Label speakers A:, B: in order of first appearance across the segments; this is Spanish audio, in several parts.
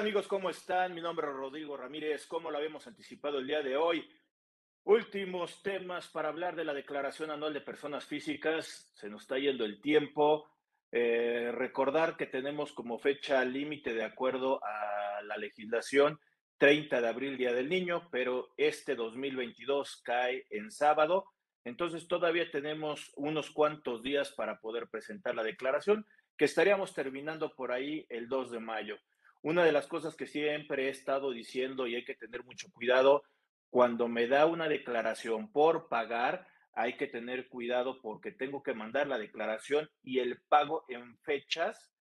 A: amigos? ¿Cómo están? Mi nombre es Rodrigo Ramírez. ¿Cómo lo habíamos anticipado el día de hoy? Últimos temas para hablar de la Declaración Anual de Personas Físicas. Se nos está yendo el tiempo. Eh, recordar que tenemos como fecha límite de acuerdo a la legislación 30 de abril, Día del Niño, pero este 2022 cae en sábado. Entonces todavía tenemos unos cuantos días para poder presentar la declaración, que estaríamos terminando por ahí el 2 de mayo. Una de las cosas que siempre he estado diciendo y hay que tener mucho cuidado, cuando me da una declaración por pagar, hay que tener cuidado porque tengo que mandar la declaración y el pago en fechas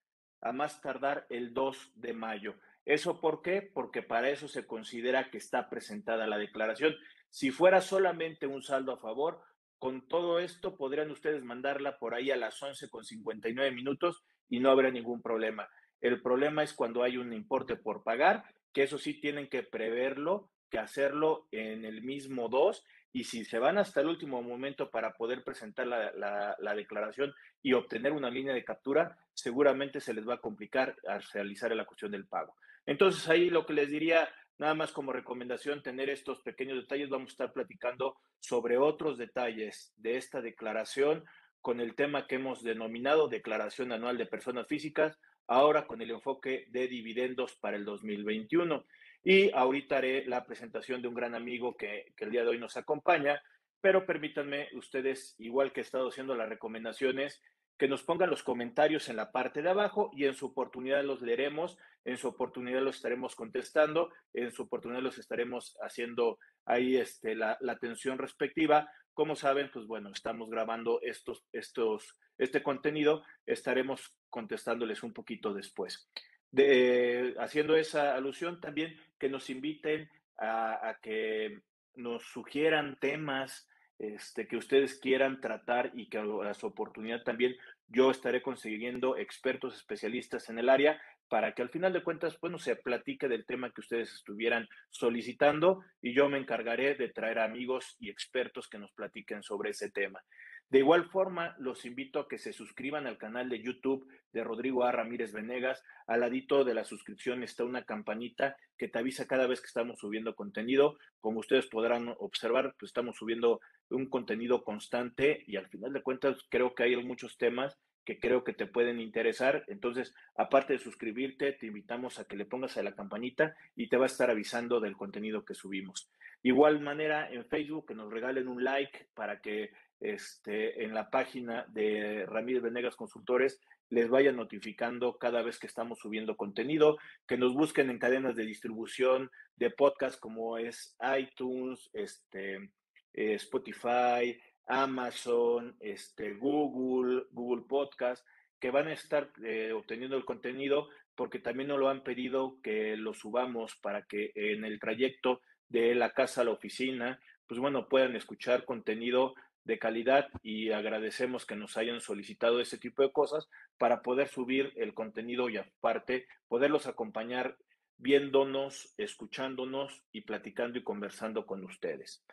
A: a más tardar el 2 de mayo. ¿Eso por qué? Porque para eso se considera que está presentada la declaración. Si fuera solamente un saldo a favor, con todo esto podrían ustedes mandarla por ahí a las 11 con 59 minutos y no habrá ningún problema. El problema es cuando hay un importe por pagar, que eso sí tienen que preverlo, que hacerlo en el mismo 2 y si se van hasta el último momento para poder presentar la, la, declaración y obtener una línea de captura, seguramente se les va a complicar al realizar la cuestión del pago. Entonces ahí lo que les diría, nada más como recomendación, tener estos pequeños detalles. Vamos a estar platicando sobre otros detalles de esta declaración con el tema que hemos denominado Declaración Anual de Personas Físicas, ahora con el enfoque de dividendos para el 2021. Y ahorita haré la presentación de un gran amigo que, el día de hoy nos acompaña, pero permítanme ustedes, igual que he estado haciendo las recomendaciones, que nos pongan los comentarios en la parte de abajo y en su oportunidad los leeremos, en su oportunidad los estaremos contestando, en su oportunidad los estaremos haciendo ahí este, la atención respectiva. Como saben, pues bueno, estamos grabando estos, estos, este contenido, estaremos contestándoles un poquito después. De, haciendo esa alusión también que nos inviten a, a que nos sugieran temas, este, que ustedes quieran tratar y que a su oportunidad también yo estaré consiguiendo expertos especialistas en el área para que al final de cuentas, bueno, se platique del tema que ustedes estuvieran solicitando y yo me encargaré de traer amigos y expertos que nos platiquen sobre ese tema. De igual forma, los invito a que se suscriban al canal de YouTube de Rodrigo A. Ramírez Venegas. Al ladito de la suscripción está una campanita que te avisa cada vez que estamos subiendo contenido. Como ustedes podrán observar, pues estamos subiendo un contenido constante y al final de cuentas creo que hay muchos temas que creo que te pueden interesar. Entonces, aparte de suscribirte, te invitamos a que le pongas a la campanita y te va a estar avisando del contenido que subimos. Igual manera en Facebook, que nos regalen un like para que este, en la página de Ramírez Venegas Consultores les vaya notificando cada vez que estamos subiendo contenido, que nos busquen en cadenas de distribución de podcast como es iTunes, este, eh, Spotify, Amazon, este, Google, Google Podcast, que van a estar eh, obteniendo el contenido porque también nos lo han pedido que lo subamos para que en el trayecto de la casa a la oficina, pues bueno, puedan escuchar contenido de calidad y agradecemos que nos hayan solicitado ese tipo de cosas para poder subir el contenido y aparte poderlos acompañar viéndonos, escuchándonos y platicando y conversando con ustedes.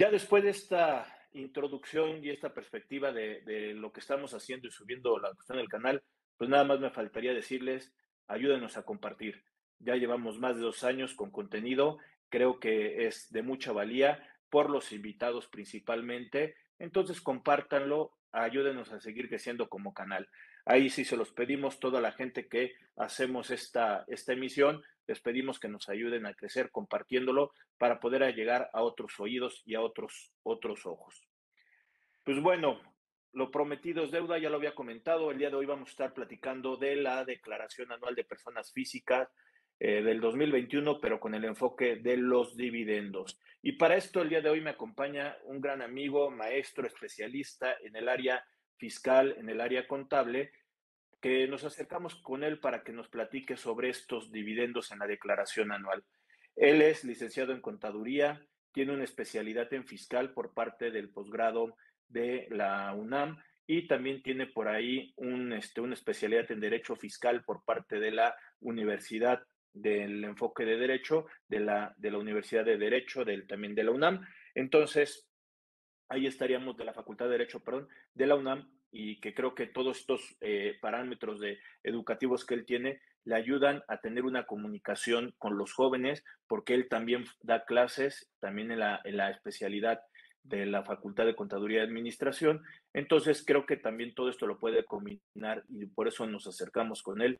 A: Ya después de esta introducción y esta perspectiva de, lo que estamos haciendo y subiendo la cuestión del canal, pues nada más me faltaría decirles, ayúdenos a compartir. Ya llevamos más de dos años con contenido, creo que es de mucha valía por los invitados principalmente. Entonces, compártanlo, ayúdenos a seguir creciendo como canal. Ahí sí se los pedimos toda la gente que hacemos esta, esta emisión, les pedimos que nos ayuden a crecer compartiéndolo para poder llegar a otros oídos y a otros, otros ojos. Pues bueno, lo prometido es deuda, ya lo había comentado, el día de hoy vamos a estar platicando de la Declaración Anual de Personas Físicas eh, del 2021, pero con el enfoque de los dividendos. Y para esto el día de hoy me acompaña un gran amigo, maestro, especialista en el área fiscal, en el área contable, que nos acercamos con él para que nos platique sobre estos dividendos en la declaración anual. Él es licenciado en contaduría, tiene una especialidad en fiscal por parte del posgrado de la UNAM y también tiene por ahí este, una especialidad en derecho fiscal por parte de la Universidad del enfoque de derecho de la, de la Universidad de Derecho, del, también de la UNAM. Entonces, ahí estaríamos de la Facultad de Derecho, perdón, de la UNAM, y que creo que todos estos eh, parámetros de, educativos que él tiene le ayudan a tener una comunicación con los jóvenes, porque él también da clases, también en la, en la especialidad de la Facultad de Contaduría y Administración. Entonces, creo que también todo esto lo puede combinar y por eso nos acercamos con él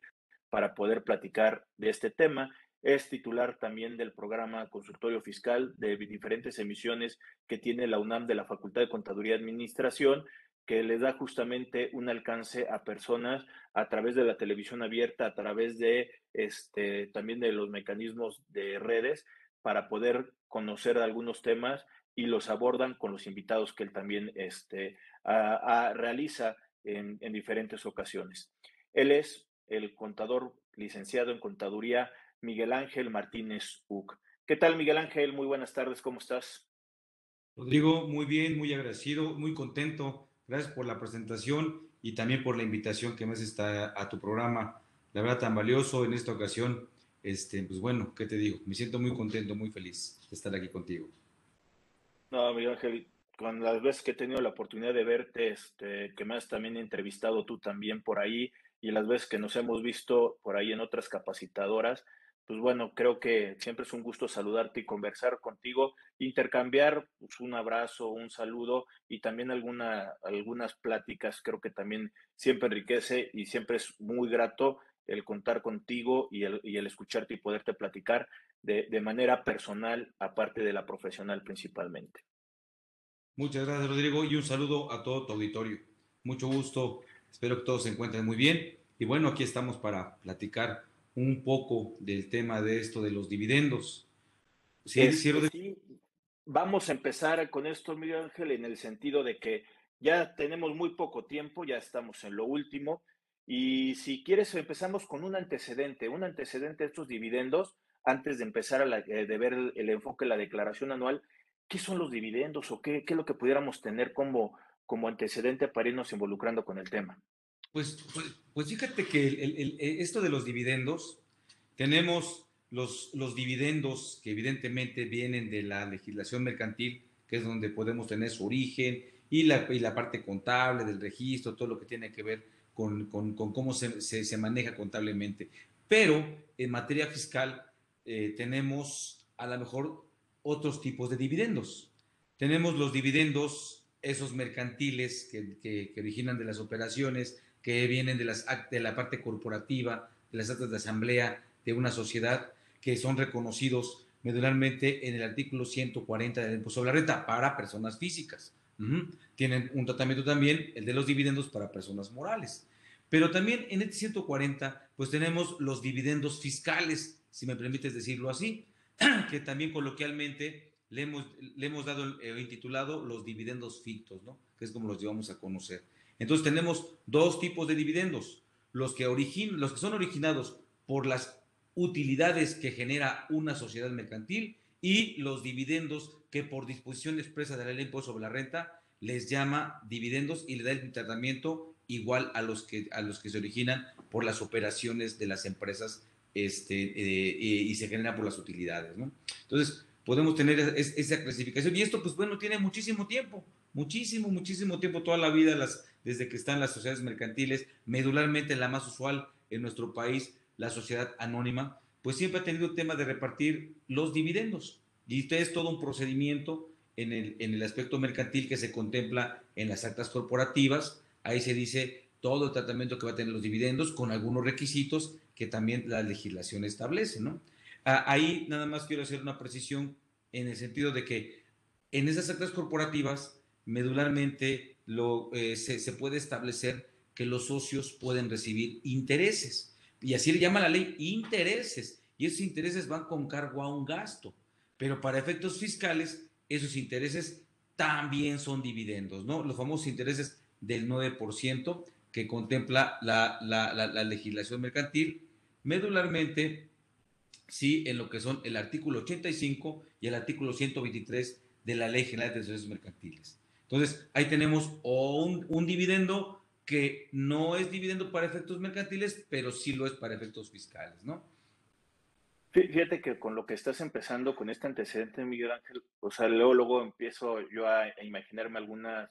A: para poder platicar de este tema. Es titular también del programa Consultorio Fiscal de diferentes emisiones que tiene la UNAM de la Facultad de Contaduría y Administración, que le da justamente un alcance a personas a través de la televisión abierta, a través de este, también de los mecanismos de redes, para poder conocer algunos temas y los abordan con los invitados que él también este, realiza en, en diferentes ocasiones. Él es el contador licenciado en contaduría Miguel Ángel Martínez Uc. ¿Qué tal, Miguel Ángel? Muy buenas tardes, ¿cómo estás?
B: Rodrigo, muy bien, muy agradecido, muy contento. Gracias por la presentación y también por la invitación que me haces a tu programa. La verdad, tan valioso en esta ocasión. Este, pues bueno, ¿qué te digo? Me siento muy contento, muy feliz de estar aquí contigo.
A: No, Miguel Ángel, con las veces que he tenido la oportunidad de verte, este, que me has también entrevistado tú también por ahí, y las veces que nos hemos visto por ahí en otras capacitadoras, pues bueno, creo que siempre es un gusto saludarte y conversar contigo, intercambiar pues, un abrazo, un saludo y también alguna, algunas pláticas, creo que también siempre enriquece y siempre es muy grato el contar contigo y el, y el escucharte y poderte platicar de, de manera personal, aparte de la profesional principalmente.
B: Muchas gracias, Rodrigo, y un saludo a todo tu auditorio. Mucho gusto, espero que todos se encuentren muy bien. Y bueno, aquí estamos para platicar un poco del tema de esto de los dividendos.
A: Sí, este, sí, Vamos a empezar con esto, Miguel Ángel, en el sentido de que ya tenemos muy poco tiempo, ya estamos en lo último. Y si quieres, empezamos con un antecedente, un antecedente de estos dividendos, antes de empezar a eh, de ver el, enfoque de la declaración anual. ¿Qué son los dividendos o qué, qué es lo que pudiéramos tener como, como antecedente para irnos involucrando con el tema?
B: Pues, pues, pues, fíjate que e, esto de los dividendos, tenemos los, los dividendos que evidentemente vienen de la legislación mercantil, que es donde podemos tener su origen, y la, y la parte contable del registro, todo lo que tiene que ver con, con, con cómo se, se, se, maneja contablemente. Pero en materia fiscal eh, tenemos a lo mejor otros tipos de dividendos. Tenemos los dividendos, esos mercantiles que, que, que originan de las operaciones, que vienen de, la parte corporativa, de las actas de asamblea de una sociedad, que son reconocidos medularmente en el artículo 140 del impuesto sobre la renta para personas físicas. Tienen un tratamiento también, el de los dividendos para personas morales. Pero también en este 140, pues tenemos los dividendos fiscales, si me permites decirlo así, que también coloquialmente le hemos, le hemos dado, eh, intitulado los dividendos fictos, ¿no? Que es como los llevamos a conocer. Entonces tenemos dos tipos de dividendos, los que, los que son originados por las utilidades que genera una sociedad mercantil y los dividendos que por disposición expresa de la ley impuesto sobre la renta les llama dividendos y le da el tratamiento igual a los que, a los que se originan por las operaciones de las empresas este, eh, y se generan por las utilidades. ¿no? Entonces, podemos tener esa clasificación y esto, pues bueno, tiene muchísimo tiempo, muchísimo, muchísimo tiempo, toda la vida las desde que están las sociedades mercantiles, medularmente la más usual en nuestro país, la sociedad anónima, pues siempre ha tenido el tema de repartir los dividendos. Y este es todo un procedimiento en el, en el aspecto mercantil que se contempla en las actas corporativas. Ahí se dice todo el tratamiento que va a tener los dividendos con algunos requisitos que también la legislación establece, ¿no? Ah, ahí nada más quiero hacer una precisión en el sentido de que en esas actas corporativas, medularmente eh, se, puede establecer que los socios pueden recibir intereses. Y así le llama la ley intereses. Y esos intereses van con cargo a un gasto. Pero para efectos fiscales, esos intereses también son dividendos, ¿no? Los famosos intereses del 9% que contempla la, la, legislación mercantil, medularmente, sí, en lo que son el artículo 85 y el artículo 123 de la Ley General de Sociedades Mercantiles. Entonces, ahí tenemos un, dividendo que no es dividendo para efectos mercantiles, pero sí lo es para efectos fiscales, ¿no?
A: Fíjate que con lo que estás empezando, con este antecedente, Miguel Ángel, o sea, luego, luego empiezo yo a, imaginarme algunas,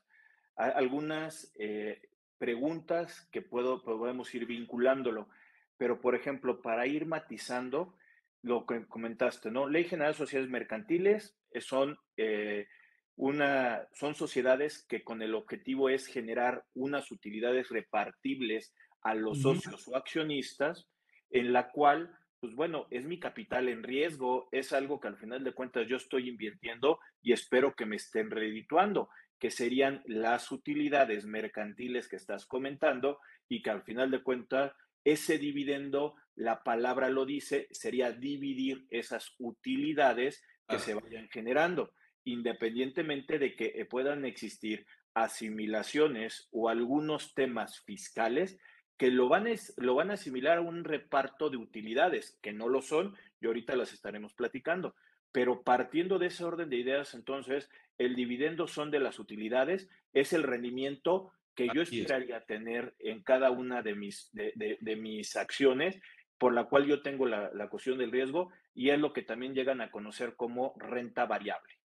A: algunas eh, preguntas que puedo, podemos ir vinculándolo. Pero, por ejemplo, para ir matizando lo que comentaste, ¿no? Ley General de Sociedades Mercantiles eh, son, eh, una, son sociedades que con el objetivo es generar unas utilidades repartibles a los socios o accionistas, en la cual, pues bueno, es mi capital en riesgo, es algo que al final de cuentas yo estoy invirtiendo y espero que me estén redituando que serían las utilidades mercantiles que estás comentando y que al final de cuentas ese dividendo, la palabra lo dice, sería dividir esas utilidades que se vayan generando, independientemente de que eh, puedan existir asimilaciones o algunos temas fiscales que lo van, lo van a asimilar a un reparto de utilidades, que no lo son, y ahorita las estaremos platicando. Pero partiendo de ese orden de ideas, entonces, el dividendo son de las utilidades, es el rendimiento que yo esperaría tener en cada una de mis, de, mis acciones, por la cual yo tengo la, la cuestión del riesgo, y es lo que también llegan a conocer como renta variable.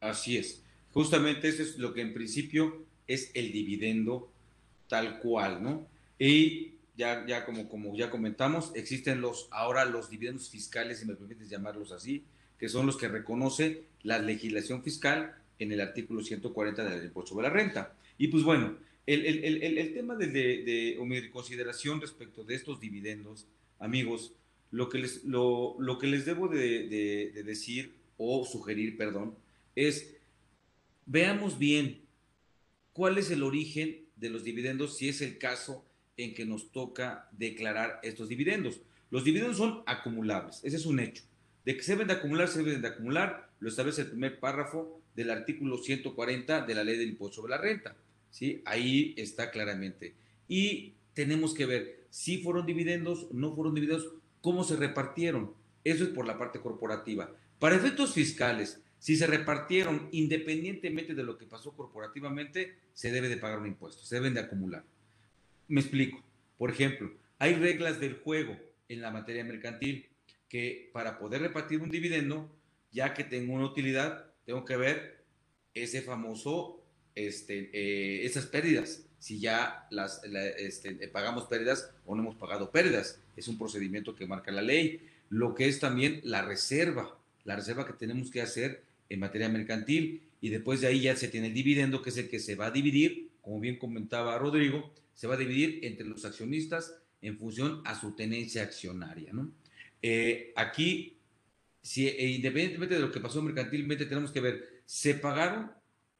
B: Así es. Justamente eso es lo que en principio es el dividendo tal cual, ¿no? Y ya, ya como, como ya comentamos, existen los, ahora los dividendos fiscales, si me permites llamarlos así, que son los que reconoce la legislación fiscal en el artículo 140 del impuesto sobre la renta. Y pues bueno, el, el, el, el tema de, de, mi consideración respecto de estos dividendos, amigos, lo que les, lo, lo que les debo de, de decir o sugerir, perdón, es veamos bien cuál es el origen de los dividendos si es el caso en que nos toca declarar estos dividendos. Los dividendos son acumulables, ese es un hecho. De que se deben de acumular, se deben de acumular, lo establece el primer párrafo del artículo 140 de la ley del impuesto sobre la renta. ¿sí? Ahí está claramente. Y tenemos que ver si fueron dividendos, no fueron dividendos, cómo se repartieron. Eso es por la parte corporativa. Para efectos fiscales, si se repartieron independientemente de lo que pasó corporativamente, se debe de pagar un impuesto, se deben de acumular. Me explico. Por ejemplo, hay reglas del juego en la materia mercantil que para poder repartir un dividendo, ya que tengo una utilidad, tengo que ver ese famoso, este, eh, esas pérdidas, si ya las este, pagamos pérdidas o no hemos pagado pérdidas. Es un procedimiento que marca la ley. Lo que es también la reserva, la reserva que tenemos que hacer en materia mercantil y después de ahí ya se tiene el dividendo, que es el que se va a dividir, como bien comentaba Rodrigo, se va a dividir entre los accionistas en función a su tenencia accionaria, ¿no? Eh, aquí, eh, independientemente de lo que pasó mercantilmente, tenemos que ver, se pagaron,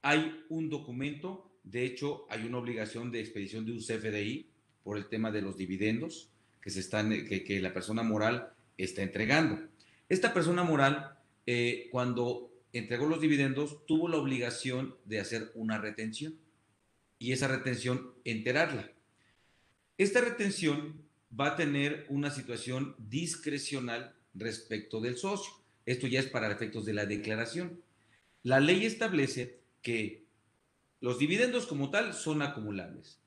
B: hay un documento, de hecho, hay una obligación de expedición de un CFDI por el tema de los dividendos que, se están, que, que la persona moral está entregando. Esta persona moral, eh, cuando entregó los dividendos, tuvo la obligación de hacer una retención y esa retención enterarla. Esta retención va a tener una situación discrecional respecto del socio. Esto ya es para efectos de la declaración. La ley establece que los dividendos como tal son acumulables,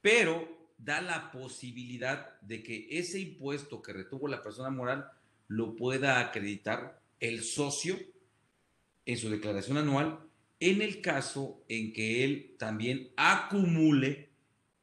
B: pero da la posibilidad de que ese impuesto que retuvo la persona moral lo pueda acreditar el socio en su declaración anual en el caso en que él también acumule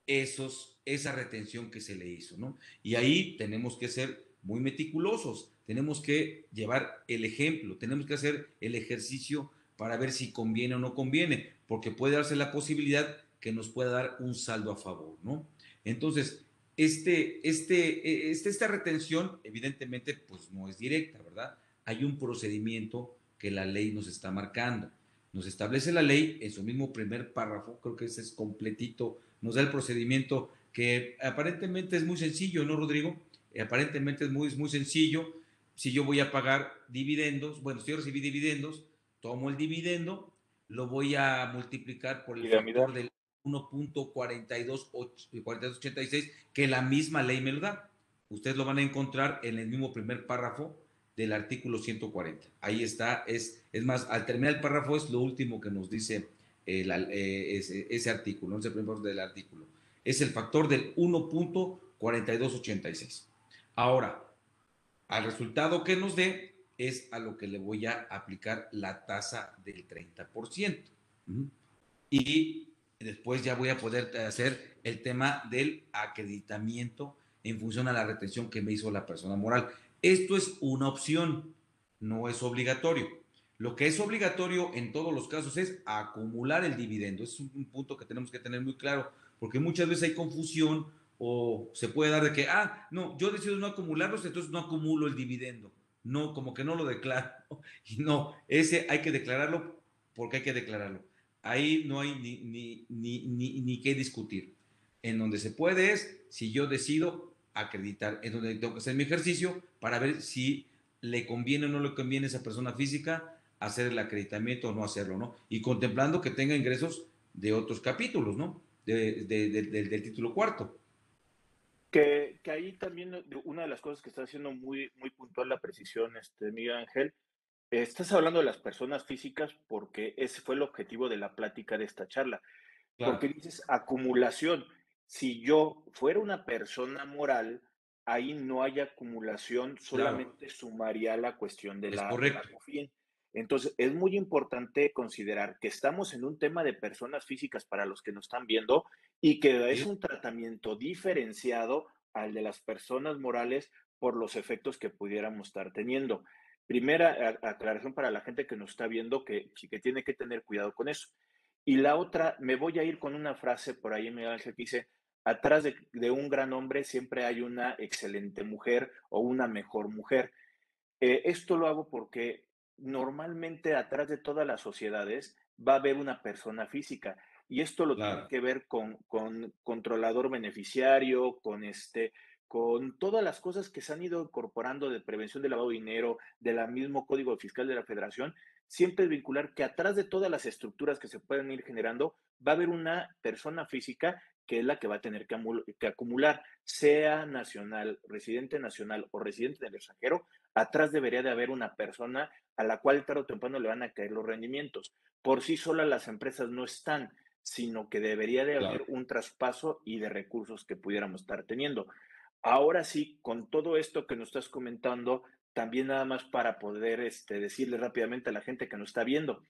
B: esos esa retención que se le hizo, ¿no? Y ahí tenemos que ser muy meticulosos, tenemos que llevar el ejemplo, tenemos que hacer el ejercicio para ver si conviene o no conviene, porque puede darse la posibilidad que nos pueda dar un saldo a favor, ¿no? Entonces, este, este, este, esta retención, evidentemente, pues no es directa, ¿verdad? Hay un procedimiento que la ley nos está marcando. Nos establece la ley en su mismo primer párrafo, creo que ese es completito, nos da el procedimiento que aparentemente es muy sencillo, ¿no, Rodrigo? Eh, aparentemente es muy, muy sencillo. Si yo voy a pagar dividendos, bueno, si yo recibí dividendos, tomo el dividendo, lo voy a multiplicar por el factor del 1.4286 que la misma ley me lo da. Ustedes lo van a encontrar en el mismo primer párrafo del artículo 140. Ahí está, es, es más, al terminar el párrafo es lo último que nos dice eh, ese, ese, artículo, no es el primer del artículo es el factor del 1.4286. Ahora, al resultado que nos dé es a lo que le voy a aplicar la tasa del 30%. Y después ya voy a poder hacer el tema del acreditamiento en función a la retención que me hizo la persona moral. Esto es una opción, no es obligatorio. Lo que es obligatorio en todos los casos es acumular el dividendo. Es un punto que tenemos que tener muy claro, porque muchas veces hay confusión o se puede dar de que, ah, no, yo decido no acumularlos, entonces no acumulo el dividendo. No, como que no lo declaro. No, ese hay que declararlo porque hay que declararlo. Ahí no hay ni, ni, ni, ni, ni qué discutir. En donde se puede es si yo decido acreditar, en donde tengo que hacer mi ejercicio para ver si le conviene o no le conviene a esa persona física hacer el acreditamiento o no hacerlo, ¿no? Y contemplando que tenga ingresos de otros capítulos, ¿no? del título cuarto.
A: Que, que, ahí también una de las cosas que está haciendo muy, muy puntual la precisión, este, Miguel Ángel, estás hablando de las personas físicas porque ese fue el objetivo de la plática de esta charla. Porque dices acumulación. Si yo fuera una persona moral, ahí no hay acumulación, solamente sumaría la cuestión de la, correcto. Entonces, es muy importante considerar que estamos en un tema de personas físicas para los que nos están viendo y que es un tratamiento diferenciado al de las personas morales por los efectos que pudiéramos estar teniendo. Primera aclaración para la gente que nos está viendo que, que tiene que tener cuidado con eso. Y la otra, me voy a ir con una frase por ahí, Miguel Ángel, que dice, atrás de, de, un gran hombre siempre hay una excelente mujer o una mejor mujer. Eh, esto lo hago porque normalmente atrás de todas las sociedades va a haber una persona física. Y esto lo tiene que ver con, con controlador beneficiario, con este, con todas las cosas que se han ido incorporando de prevención del lavado de dinero, del mismo Código Fiscal de la Federación, siempre vincular que atrás de todas las estructuras que se pueden ir generando, va a haber una persona física que es la que va a tener que, acumular, sea nacional, residente nacional o residente del extranjero, atrás debería de haber una persona a la cual tarde o temprano le van a caer los rendimientos. Por sí solas las empresas no están, sino que debería de haber un traspaso y de recursos que pudiéramos estar teniendo. Ahora sí, con todo esto que nos estás comentando, también nada más para poder este, decirle rápidamente a la gente que nos está viendo,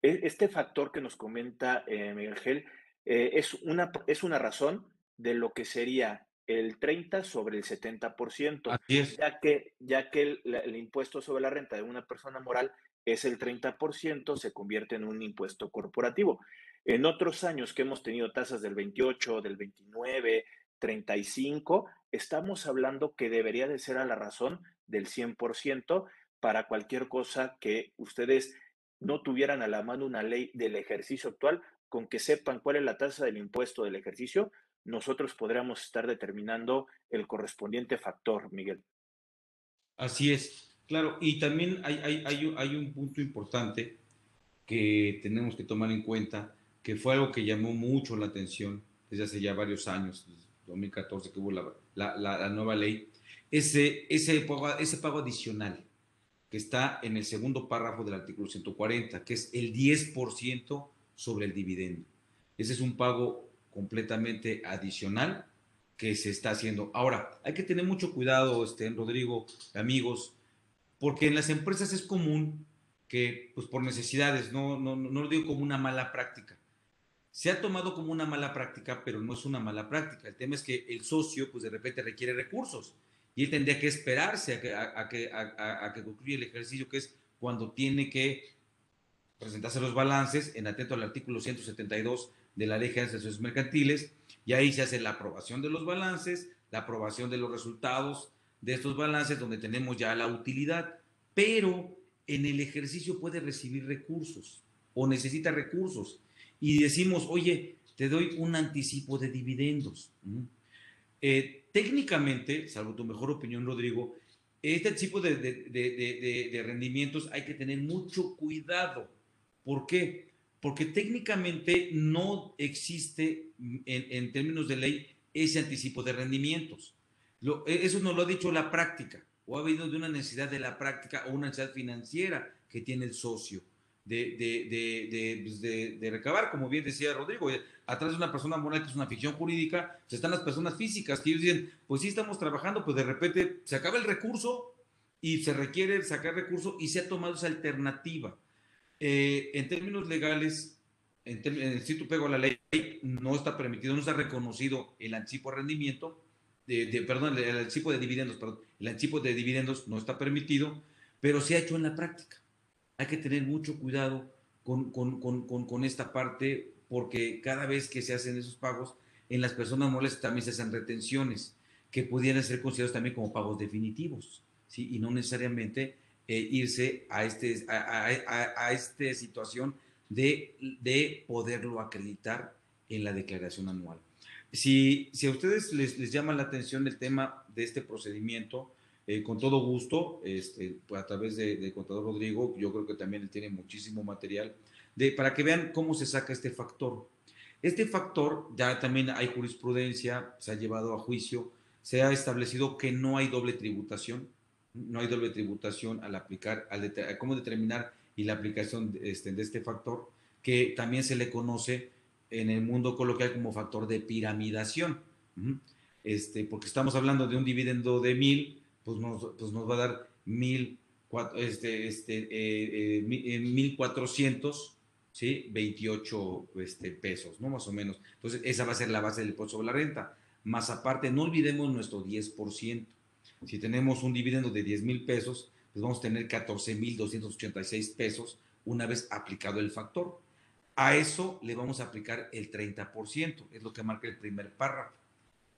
A: e, este factor que nos comenta eh, Miguel Gel eh, es, una, es una razón de lo que sería el 30 sobre el 70%, ya que, ya que el, impuesto sobre la renta de una persona moral es el 30%, se convierte en un impuesto corporativo. En otros años que hemos tenido tasas del 28, del 29, 35, estamos hablando que debería de ser a la razón del 100% para cualquier cosa que ustedes no tuvieran a la mano una ley del ejercicio actual, con que sepan cuál es la tasa del impuesto del ejercicio, nosotros podríamos estar determinando el correspondiente factor, Miguel.
B: Así es, claro, y también hay, hay, hay, un punto importante que tenemos que tomar en cuenta, que fue algo que llamó mucho la atención desde hace ya varios años, 2014 que hubo la, la, la, nueva ley, ese, ese, pago, ese pago adicional que está en el segundo párrafo del artículo 140, que es el 10% sobre el dividendo. Ese es un pago completamente adicional que se está haciendo. Ahora, hay que tener mucho cuidado, este, Rodrigo, amigos, porque en las empresas es común que, pues por necesidades, no, no, no lo digo como una mala práctica. Se ha tomado como una mala práctica, pero no es una mala práctica. El tema es que el socio, pues de repente requiere recursos y él tendría que esperarse a que, a, que, a que concluya el ejercicio, que es cuando tiene que presentarse los balances en atento al artículo 172 de la Ley de Asociaciones Mercantiles, y ahí se hace la aprobación de los balances, la aprobación de los resultados de estos balances, donde tenemos ya la utilidad, pero en el ejercicio puede recibir recursos o necesita recursos. Y decimos, oye, te doy un anticipo de dividendos. Eh, técnicamente, salvo tu mejor opinión, Rodrigo, este tipo de, de rendimientos hay que tener mucho cuidado. ¿Por qué? porque técnicamente no existe en, términos de ley ese anticipo de rendimientos. E, eso nos lo ha dicho la práctica, o ha habido de una necesidad de la práctica o una necesidad financiera que tiene el socio de, de, pues, de recabar, como bien decía Rodrigo, atrás de una persona moral que es una ficción jurídica, pues, están las personas físicas que ellos dicen, pues sí estamos trabajando, pues de repente se acaba el recurso y se requiere sacar recurso y se ha tomado esa alternativa. Eh, en términos legales, en, el sitio pego a la ley, no está permitido, no está reconocido el anticipo de rendimiento, perdón, el, anticipo de dividendos, perdón, el anticipo de dividendos no está permitido, pero se ha hecho en la práctica. Hay que tener mucho cuidado con, con, con, con esta parte porque cada vez que se hacen esos pagos, en las personas morales también se hacen retenciones que pudieran ser considerados también como pagos definitivos, ¿sí? y no necesariamente eh, irse a, este, a, a, a esta situación de, de, poderlo acreditar en la declaración anual. Si, si a ustedes les, les, llama la atención el tema de este procedimiento, eh, con todo gusto, este, a través del de contador Rodrigo, yo creo que también él tiene muchísimo material de, para que vean cómo se saca este factor. Este factor, ya también hay jurisprudencia, se ha llevado a juicio, se ha establecido que no hay doble tributación, no hay doble tributación al aplicar, al cómo determinar y la aplicación de este, de este factor, que también se le conoce en el mundo coloquial como factor de piramidación. Este, porque estamos hablando de un dividendo de mil, pues nos, pues nos va a dar mil, este, este, eh, eh, mil cuatrocientos, ¿sí? 28 este, pesos, ¿no? Más o menos. Entonces, esa va a ser la base del impuesto sobre la renta. Más aparte, no olvidemos nuestro 10%. Si tenemos un dividendo de 10 mil pesos, pues vamos a tener 14 mil 286 pesos una vez aplicado el factor. A eso le vamos a aplicar el 30%, es lo que marca el primer párrafo.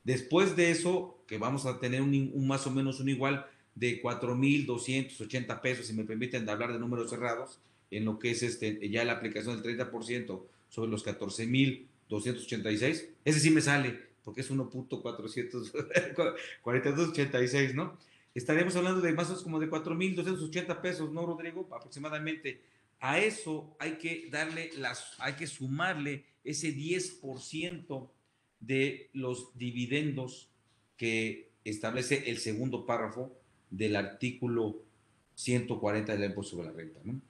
B: Después de eso, que vamos a tener un, más o menos un igual de 4.280 pesos, si me permiten hablar de números cerrados, en lo que es este, ya la aplicación del 30% sobre los 14.286, ese sí me sale, porque es 1.44286, ¿no? Estaríamos hablando de más o menos como de 4.280 pesos, ¿no, Rodrigo? Aproximadamente. A eso hay que darle las, hay que sumarle ese 10% de los dividendos que establece el segundo párrafo del artículo 140 del impuesto sobre la renta, ¿no?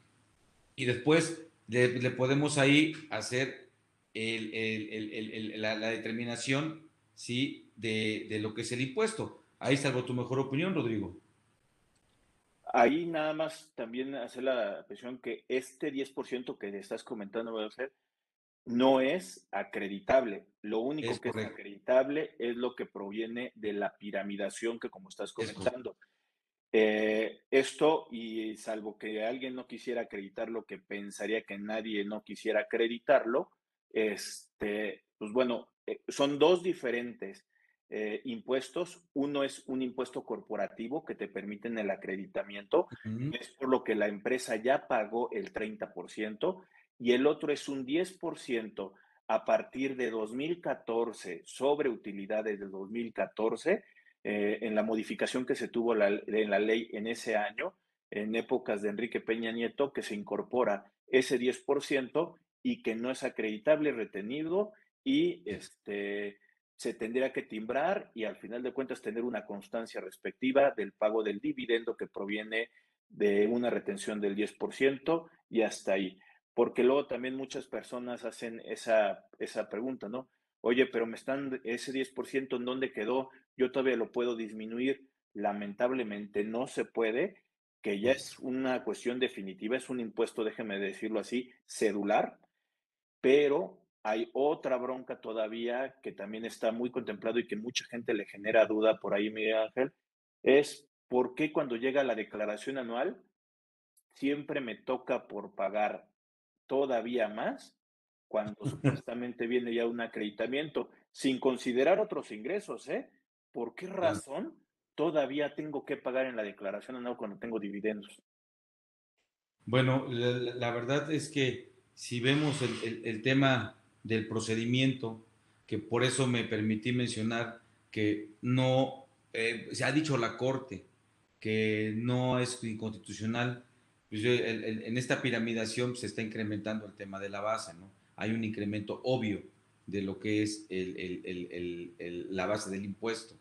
B: Y después le, podemos ahí hacer la, determinación ¿sí? De, de, lo que es el impuesto. Ahí salvo tu mejor opinión, Rodrigo.
A: Ahí nada más también hacer la presión que este 10% que estás comentando, voy a hacer, no es acreditable. Lo único que es acreditable es lo que proviene de la piramidación que como estás comentando. Eh, esto, y salvo que alguien no quisiera acreditarlo, que pensaría que nadie no quisiera acreditarlo, este, pues bueno, eh, son dos diferentes eh, impuestos. Uno es un impuesto corporativo que te permiten el acreditamiento, es por lo que la empresa ya pagó el 30%, y el otro es un 10% a partir de 2014 sobre utilidades de 2014 eh, en la modificación que se tuvo en la ley en ese año, en épocas de Enrique Peña Nieto, que se incorpora ese 10% y que no es acreditable, retenido y este, se tendría que timbrar y al final de cuentas tener una constancia respectiva del pago del dividendo que proviene de una retención del 10% y hasta ahí. Porque luego también muchas personas hacen esa, esa pregunta, ¿no? Oye, pero me están, ese 10% en dónde quedó? yo todavía lo puedo disminuir. Lamentablemente no se puede, que ya es una cuestión definitiva, es un impuesto, déjeme decirlo así, cedular, pero hay otra bronca todavía que también está muy contemplado y que mucha gente le genera duda por ahí, Miguel Ángel, es por qué cuando llega la declaración anual siempre me toca por pagar todavía más cuando supuestamente viene ya un acreditamiento, sin considerar otros ingresos, ¿eh? ¿por qué razón todavía tengo que pagar en la declaración anual cuando tengo dividendos?
B: Bueno, la, verdad es que si vemos el, tema del procedimiento, que por eso me permití mencionar que no, eh, se ha dicho la Corte que no es inconstitucional, pues en esta piramidación se está incrementando el tema de la base, ¿no? Hay un incremento obvio de lo que es la base del impuesto.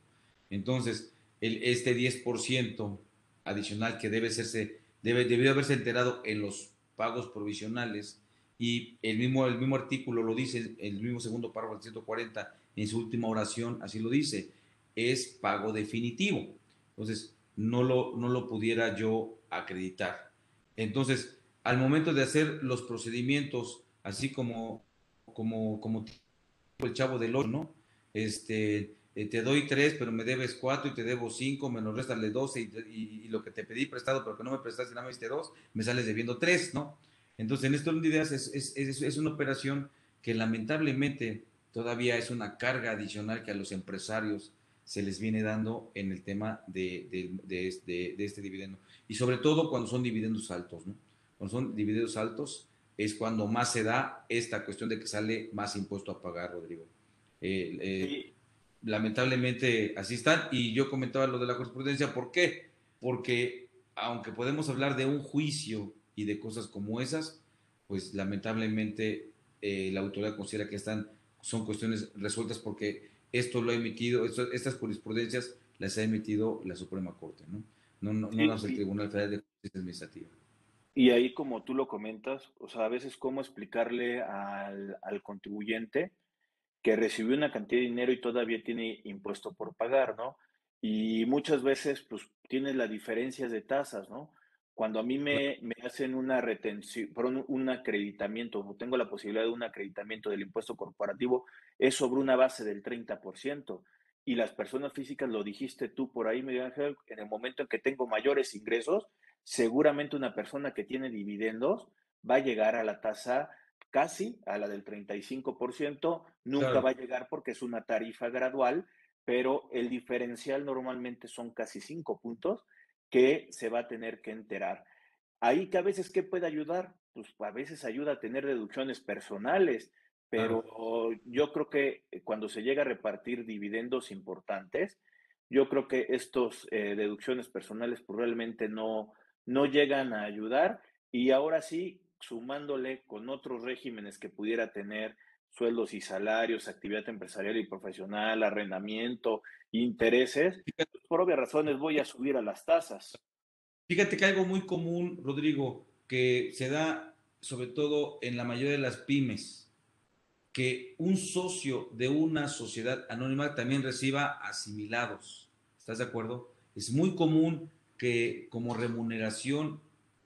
B: Entonces, este 10% adicional que debe serse, debe, debió haberse enterado en los pagos provisionales y el mismo, el mismo artículo lo dice, el mismo segundo párrafo del 140, en su última oración, así lo dice, es pago definitivo. Entonces, no lo, no lo pudiera yo acreditar. Entonces, al momento de hacer los procedimientos, así como como, como el chavo del 8, ¿no? Este, eh, te doy tres, pero me debes cuatro y te debo cinco, menos de 12 y, y, lo que te pedí prestado, pero que no me prestaste nada me diste dos, me sales debiendo tres, ¿no? Entonces, en esto de ideas es, es, es, es, una operación que lamentablemente todavía es una carga adicional que a los empresarios se les viene dando en el tema de, de, de, de este dividendo. Y sobre todo cuando son dividendos altos, ¿no? Cuando son dividendos altos es cuando más se da esta cuestión de que sale más impuesto a pagar, Rodrigo. Eh, eh, lamentablemente así están. Y yo comentaba lo de la jurisprudencia, ¿por qué? Porque aunque podemos hablar de un juicio y de cosas como esas, pues lamentablemente eh, la autoridad considera que están, son cuestiones resueltas porque esto lo ha emitido, estas jurisprudencias las ha emitido la Suprema Corte, ¿no? No, no, no el Tribunal Federal de Justicia Administrativa.
A: Y ahí, como tú lo comentas, o sea, a veces cómo explicarle al, al contribuyente que recibió una cantidad de dinero y todavía tiene impuesto por pagar, ¿no? Y muchas veces, pues, tienes las diferencias de tasas, ¿no? Cuando a mí me, me hacen una retención, un, un acreditamiento, o tengo la posibilidad de un acreditamiento del impuesto corporativo, es sobre una base del 30%. Y las personas físicas, lo dijiste tú por ahí, Miguel Ángel, en el momento en que tengo mayores ingresos, seguramente una persona que tiene dividendos va a llegar a la tasa casi a la del 35%, nunca claro. va a llegar porque es una tarifa gradual, pero el diferencial normalmente son casi cinco puntos que se va a tener que enterar. Ahí que a veces, ¿qué puede ayudar? Pues a veces ayuda a tener deducciones personales, pero claro. yo creo que cuando se llega a repartir dividendos importantes, yo creo que estos eh, deducciones personales realmente no, no llegan a ayudar y ahora sí, sumándole con otros regímenes que pudiera tener sueldos y salarios, actividad empresarial y profesional, arrendamiento, intereses, pues, por obvias razones voy a subir a las tasas.
B: Fíjate que algo muy común, Rodrigo, que se da sobre todo en la mayoría de las pymes, que un socio de una sociedad anónima también reciba asimilados. ¿Estás de acuerdo? Es muy común que como remuneración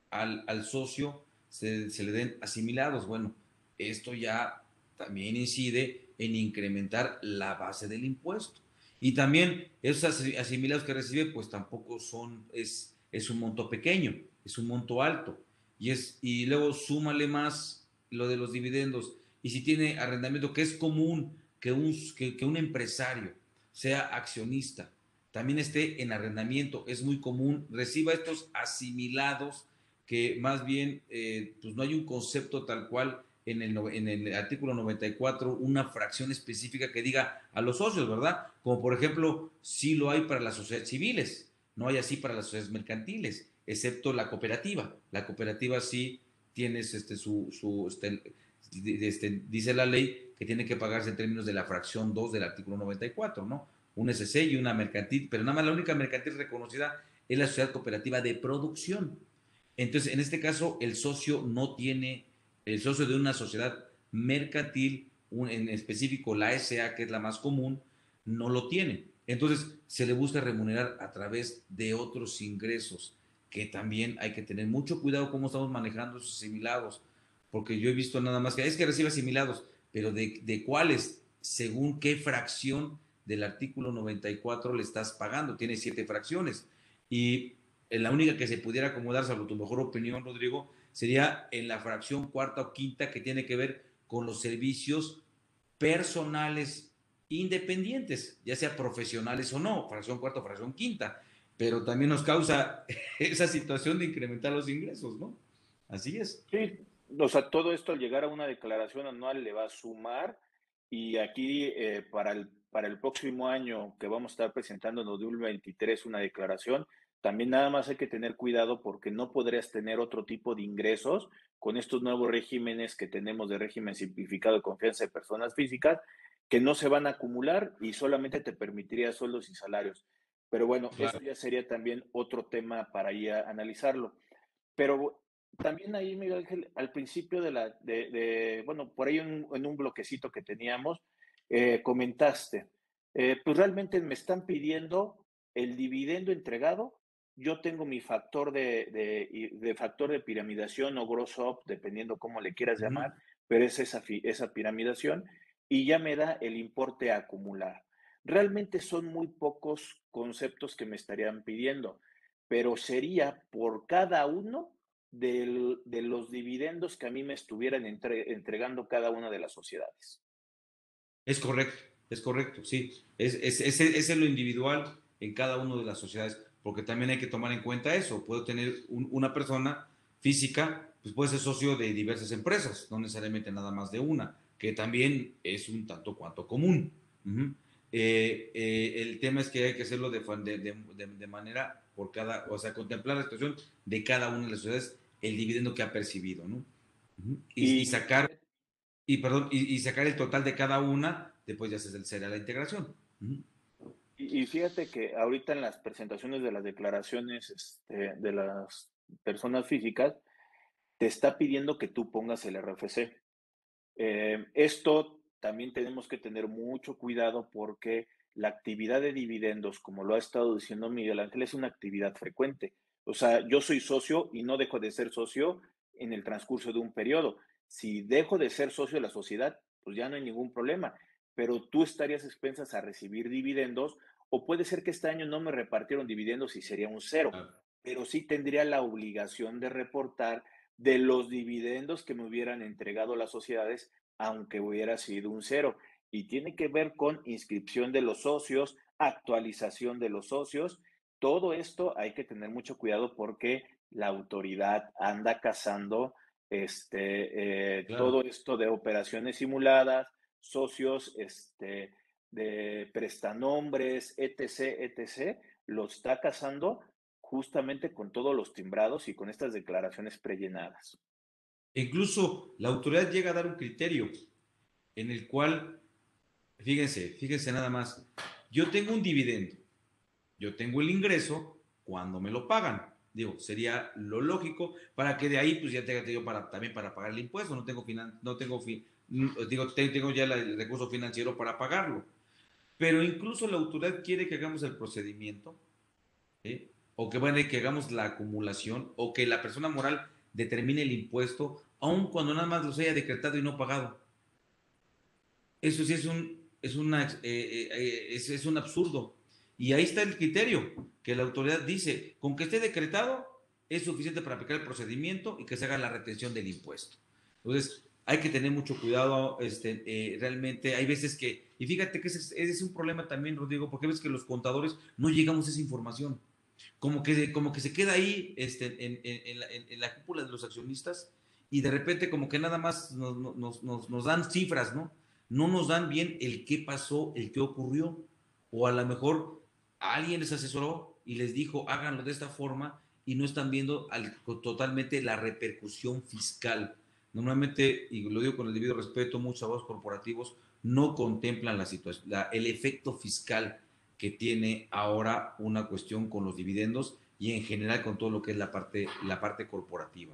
B: al, al socio se, se, le den asimilados. Bueno, esto ya también incide en incrementar la base del impuesto. Y también esos asimilados que recibe, pues tampoco son, es, es un monto pequeño, es un monto alto. Y, es, y luego súmale más lo de los dividendos. Y si tiene arrendamiento, que es común que un, que, que un empresario sea accionista, también esté en arrendamiento, es muy común, reciba estos asimilados que más bien eh, pues no hay un concepto tal cual en el, en el artículo 94, una fracción específica que diga a los socios, ¿verdad? Como por ejemplo, sí lo hay para las sociedades civiles, no hay así para las sociedades mercantiles, excepto la cooperativa. La cooperativa sí tienes este, su, su este, este, dice la ley que tiene que pagarse en términos de la fracción 2 del artículo 94, ¿no? Un SC y una mercantil, pero nada más la única mercantil reconocida es la sociedad cooperativa de producción. Entonces, en este caso, el socio no tiene, el socio de una sociedad mercantil, en específico la SA, que es la más común, no lo tiene. Entonces, se le busca remunerar a través de otros ingresos, que también hay que tener mucho cuidado cómo estamos manejando esos asimilados, porque yo he visto nada más que es que recibe asimilados, pero de, de cuáles, según qué fracción del artículo 94 le estás pagando, tiene siete fracciones. Y la única que se pudiera acomodar, salvo tu mejor opinión, Rodrigo, sería en la fracción cuarta o quinta que tiene que ver con los servicios personales independientes, ya sea profesionales o no, fracción cuarta o fracción quinta, pero también nos causa esa situación de incrementar los ingresos, ¿no? Así es.
A: Sí, o sea, todo esto al llegar a una declaración anual le va a sumar y aquí eh, para, el, para el próximo año que vamos a estar presentando en 2023 una declaración, también nada más hay que tener cuidado porque no podrías tener otro tipo de ingresos con estos nuevos regímenes que tenemos de régimen simplificado de confianza de personas físicas que no se van a acumular y solamente te permitiría sueldos y salarios. Pero bueno, claro. eso ya sería también otro tema para ir a analizarlo. Pero también ahí, Miguel Ángel, al principio de la, de, de bueno, por ahí en, en, un bloquecito que teníamos, eh, comentaste, eh, pues realmente me están pidiendo el dividendo entregado yo tengo mi factor de, de, de, factor de piramidación o gross up, dependiendo cómo le quieras llamar, pero es esa, esa piramidación y ya me da el importe a acumular. Realmente son muy pocos conceptos que me estarían pidiendo, pero sería por cada uno de los dividendos que a mí me estuvieran entregando cada una de las sociedades.
B: Es correcto, es correcto, sí. Es, es, es, es lo individual en cada una de las sociedades, porque también hay que tomar en cuenta eso. Puedo tener una persona física, pues puede ser socio de diversas empresas, no necesariamente nada más de una, que también es un tanto cuanto común. Eh, eh, el tema es que hay que hacerlo de, de, de, manera por cada, o sea, contemplar la situación de cada una de las sociedades, el dividendo que ha percibido, ¿no? y, sacar, y perdón, y, sacar el total de cada una, después ya se será la integración.
A: Y, fíjate que ahorita en las presentaciones de las declaraciones este, de las personas físicas, te está pidiendo que tú pongas el RFC. Eh, esto también tenemos que tener mucho cuidado porque la actividad de dividendos, como lo ha estado diciendo Miguel Ángel, es una actividad frecuente. O sea, yo soy socio y no dejo de ser socio en el transcurso de un periodo. Si dejo de ser socio de la sociedad, pues ya no hay ningún problema, pero tú estarías expensas a recibir dividendos o puede ser que este año no me repartieron dividendos y sería un cero, pero sí tendría la obligación de reportar de los dividendos que me hubieran entregado las sociedades, aunque hubiera sido un cero. Y tiene que ver con inscripción de los socios, actualización de los socios. Todo esto hay que tener mucho cuidado porque la autoridad anda cazando este, eh, todo esto de operaciones simuladas, socios este, de prestanombres, etc., etc., lo está cazando justamente con todos los timbrados y con estas declaraciones prellenadas.
B: Incluso la autoridad llega a dar un criterio en el cual, fíjense, fíjense nada más, yo tengo un dividendo, yo tengo el ingreso cuando me lo pagan. Digo, sería lo lógico para que de ahí pues ya tenga yo para, también para pagar el impuesto, no tengo, finan, no tengo, digo, tengo ya el recurso financiero para pagarlo. Pero incluso la autoridad quiere que hagamos el procedimiento, o que, bueno, que hagamos la acumulación, o que la persona moral determine el impuesto, aun cuando nada más los haya decretado y no pagado. Eso sí es un, es, una, eh, eh, eh, es, es un absurdo. Y ahí está el criterio, que la autoridad dice, con que esté decretado, es suficiente para aplicar el procedimiento y que se haga la retención del impuesto. Entonces, hay que tener mucho cuidado, este, eh, realmente hay veces que, y fíjate que ese, es un problema también, Rodrigo, porque ves que los contadores no llegamos a esa información, como que, como que se queda ahí este, en, la, en, la, cúpula de los accionistas y de repente como que nada más nos, nos, nos, nos, dan cifras, ¿no? No nos dan bien el qué pasó, el qué ocurrió, o a lo mejor alguien les asesoró y les dijo, háganlo de esta forma y no están viendo al, totalmente la repercusión fiscal Normalmente, y lo digo con el debido respeto, muchos abogados corporativos no contemplan la situación, el efecto fiscal que tiene ahora una cuestión con los dividendos y en general con todo lo que es la parte, corporativa.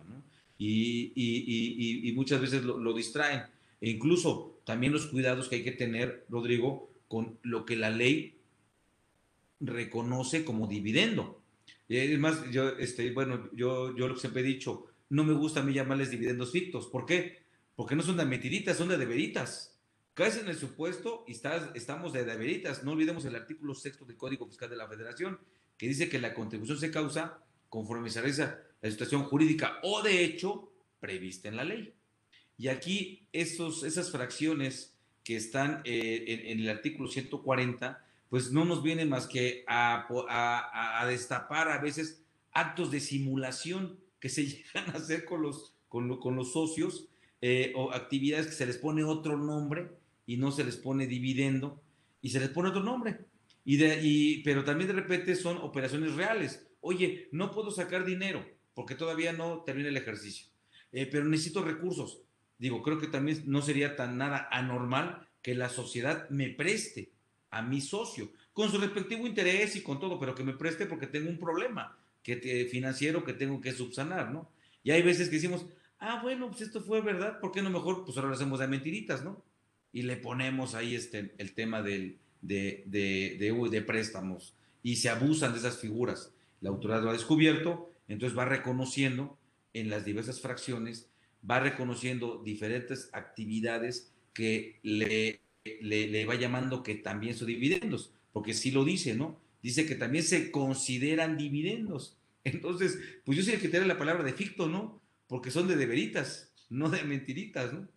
B: y, muchas veces lo, lo, distraen. E incluso también los cuidados que hay que tener, Rodrigo, con lo que la ley reconoce como dividendo. Es más, yo, este, bueno, yo, yo lo que siempre he dicho, no me gusta a mí llamarles dividendos fictos. ¿Por qué? Porque no son de mentiritas, son de deberitas. Caes en el supuesto y estás, estamos de deberitas. No olvidemos el artículo sexto del Código Fiscal de la Federación, que dice que la contribución se causa conforme se realiza la situación jurídica o de hecho prevista en la ley. Y aquí esos, esas fracciones que están eh, en, el artículo 140, pues no nos vienen más que a, a, destapar a veces actos de simulación que se llegan a hacer con los, con los socios eh, o actividades que se les pone otro nombre y no se les pone dividendo y se les pone otro nombre. Y de, y, pero también de repente son operaciones reales. Oye, no puedo sacar dinero porque todavía no termina el ejercicio, eh, pero necesito recursos. Digo, creo que también no sería tan nada anormal que la sociedad me preste a mi socio, con su respectivo interés y con todo, pero que me preste porque tengo un problema que financiero que tengo que subsanar, ¿no? Y hay veces que decimos, ah, bueno, pues esto fue verdad, ¿por qué no mejor? Pues ahora lo hacemos de mentiritas, ¿no? Y le ponemos ahí este, el tema del, de, de, de, de préstamos y se abusan de esas figuras. La autoridad lo ha descubierto, entonces va reconociendo en las diversas fracciones va reconociendo diferentes actividades que le, le, va llamando que también son dividendos, porque sí lo dice, ¿no? Dice que también se consideran dividendos. Entonces, pues yo sí que tener la palabra de ficto, ¿no? Porque son de deberitas, no de mentiritas, ¿no?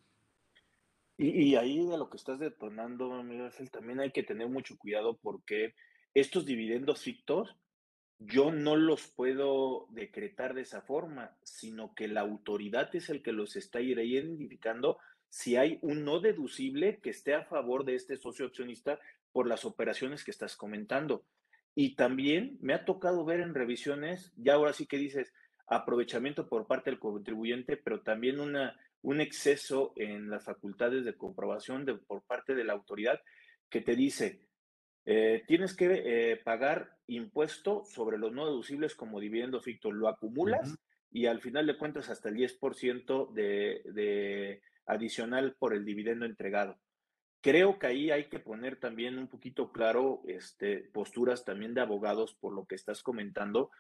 A: Y, ahí de lo que estás detonando, Miguel también hay que tener mucho cuidado porque estos dividendos fictos yo no los puedo decretar de esa forma, sino que la autoridad es el que los está identificando si hay un no deducible que esté a favor de este socio accionista por las operaciones que estás comentando. Y también me ha tocado ver en revisiones, ya ahora sí que dices, aprovechamiento por parte del contribuyente, pero también una, un exceso en las facultades de comprobación de, por parte de la autoridad que te dice, eh, tienes que eh, pagar impuesto sobre los no deducibles como dividendo ficto, lo acumulas y al final de cuentas hasta el 10% de, de adicional por el dividendo entregado. Creo que ahí hay que poner también un poquito claro este, posturas también de abogados por lo que estás comentando,